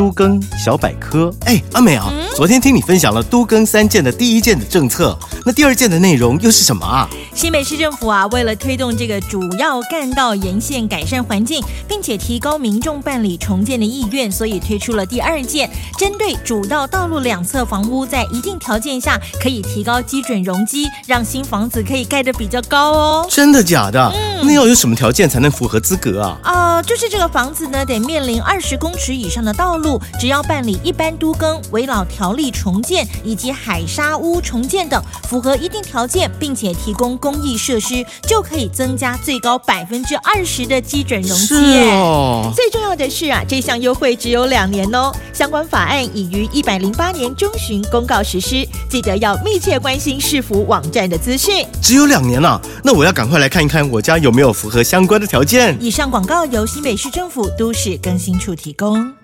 都更小百科。哎，阿美啊，昨天听你分享了都更三件的第一件的政策，那第二件的内容又是什么啊？新北市政府啊，为了推动这个主要干道沿线改善环境，并且提高民众办理重建的意愿，所以推出了第二件，针对主道道路两侧房屋，在一定条件下可以提高基准容积，让新房子可以盖得比较高哦。真的假的？嗯那要有什么条件才能符合资格啊？啊，就是这个房子呢，得面临二十公尺以上的道路，只要办理一般都更、围老条例重建以及海沙屋重建等，符合一定条件，并且提供公益设施，就可以增加最高百分之二十的基准容积。是哦，最重要的是啊，这项优惠只有两年哦。相关法案已于一百零八年中旬公告实施，记得要密切关心市府网站的资讯。只有两年了，那我要赶快来看一看我家有没有符合相关的条件。以上广告由新北市政府都市更新处提供。